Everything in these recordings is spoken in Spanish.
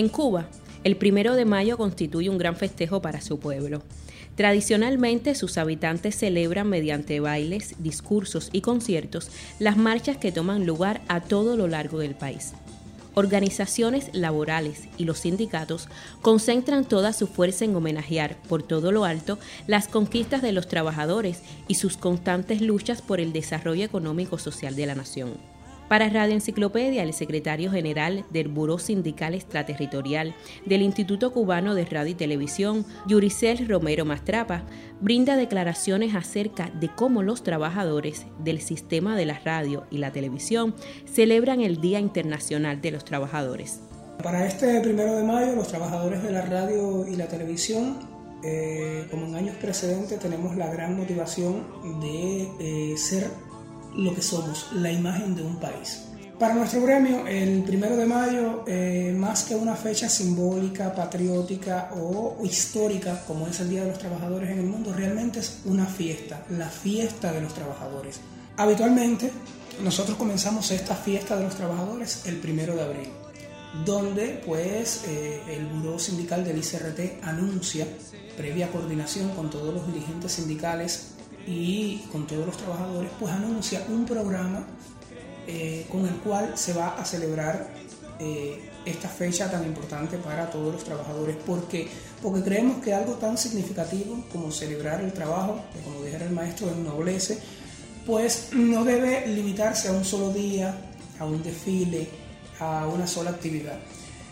En Cuba, el primero de mayo constituye un gran festejo para su pueblo. Tradicionalmente, sus habitantes celebran mediante bailes, discursos y conciertos las marchas que toman lugar a todo lo largo del país. Organizaciones laborales y los sindicatos concentran toda su fuerza en homenajear por todo lo alto las conquistas de los trabajadores y sus constantes luchas por el desarrollo económico-social de la nación. Para Radio Enciclopedia, el secretario general del Buró Sindical Extraterritorial del Instituto Cubano de Radio y Televisión, Yuricel Romero Mastrapa, brinda declaraciones acerca de cómo los trabajadores del sistema de la radio y la televisión celebran el Día Internacional de los Trabajadores. Para este primero de mayo, los trabajadores de la radio y la televisión, eh, como en años precedentes, tenemos la gran motivación de eh, ser lo que somos, la imagen de un país. Para nuestro gremio, el primero de mayo, eh, más que una fecha simbólica, patriótica o, histórica, como es el Día de los Trabajadores en el mundo, realmente es una fiesta, la fiesta de los trabajadores. Habitualmente, nosotros comenzamos esta fiesta de los trabajadores el primero de abril, donde pues eh, el Buró Sindical del ICRT anuncia, previa coordinación con todos los dirigentes sindicales y con todos los trabajadores, pues anuncia un programa eh, con el cual se va a celebrar eh, esta fecha tan importante para todos los trabajadores. ¿Por qué? Porque creemos que algo tan significativo como celebrar el trabajo, que como dijera el maestro, ennoblece, pues no debe limitarse a un solo día, a un desfile, a una sola actividad.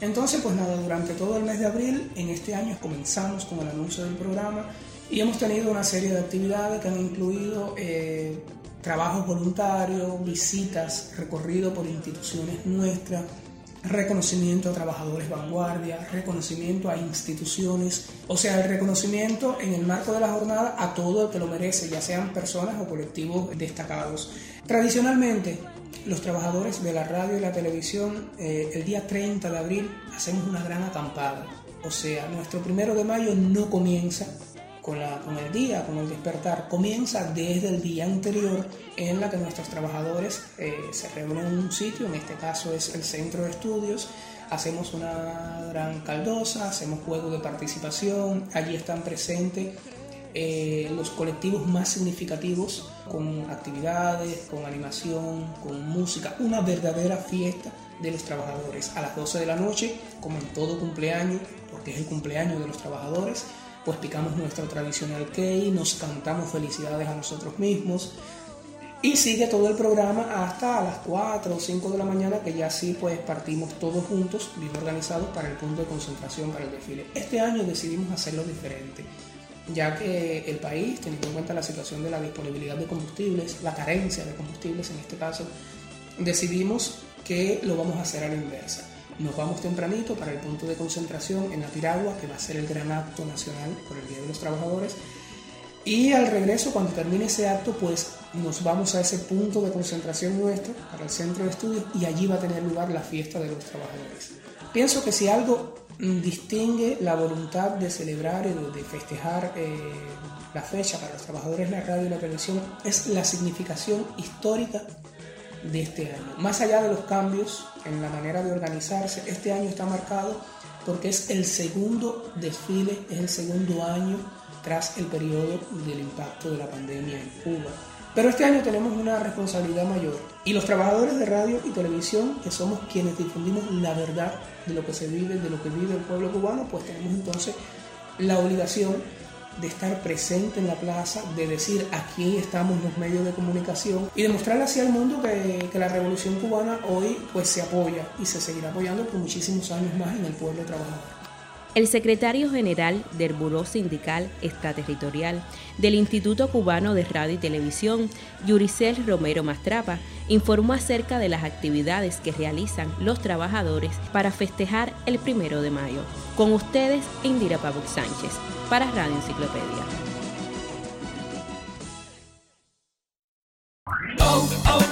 Entonces, pues nada, durante todo el mes de abril, en este año comenzamos con el anuncio del programa y hemos tenido una serie de actividades que han incluido eh, trabajos voluntarios, visitas, recorrido por instituciones nuestras, reconocimiento a trabajadores vanguardia, reconocimiento a instituciones, o sea, el reconocimiento en el marco de la jornada a todo el que lo merece, ya sean personas o colectivos destacados. Tradicionalmente, los trabajadores de la radio y la televisión, eh, el día 30 de abril hacemos una gran acampada, o sea, nuestro primero de mayo no comienza con, el día, con el despertar, comienza desde el día anterior en la que nuestros trabajadores eh, se reúnen en un sitio, en este caso es el centro de estudios, hacemos una gran caldosa, hacemos juegos de participación, allí están presentes eh, los colectivos más significativos con actividades, con animación, con música, una verdadera fiesta de los trabajadores. A las 12 de la noche, como en todo cumpleaños, porque es el cumpleaños de los trabajadores, pues picamos nuestro tradicional cake, nos cantamos felicidades a nosotros mismos y sigue todo el programa hasta las 4 o 5 de la mañana que ya sí pues partimos todos juntos, bien organizados para el punto de concentración para el desfile. Este año decidimos hacerlo diferente, ya que el país, teniendo en cuenta la situación de la disponibilidad de combustibles, la carencia de combustibles en este caso, decidimos que lo vamos a hacer a la inversa. Nos vamos tempranito para el punto de concentración en la Piragua, que va a ser el gran acto nacional por el Día de los Trabajadores. Y al regreso, cuando termine ese acto, pues nos vamos a ese punto de concentración nuestro, para el centro de estudios, y allí va a tener lugar la fiesta de los trabajadores. Pienso que si algo distingue la voluntad de celebrar y de festejar eh, la fecha para los trabajadores de la radio y la televisión es la significación histórica de este año. Más allá de los cambios en la manera de organizarse, este año está marcado porque es el segundo desfile, es el segundo año tras el periodo del impacto de la pandemia en Cuba. Pero este año tenemos una responsabilidad mayor y los trabajadores de radio y televisión, que somos quienes difundimos la verdad de lo que se vive, de lo que vive el pueblo cubano, pues tenemos entonces la obligación de estar presente en la plaza, de decir aquí estamos los medios de comunicación y demostrarle así al mundo que, que, la revolución cubana hoy pues se apoya y se seguirá apoyando por muchísimos años más en el pueblo trabajador. El secretario general del Buró Sindical Extraterritorial del Instituto Cubano de Radio y Televisión, Yuricel Romero Mastrapa, informó acerca de las actividades que realizan los trabajadores para festejar el primero de mayo. Con ustedes, Indira Pavuk Sánchez, para Radio Enciclopedia. Oh, oh.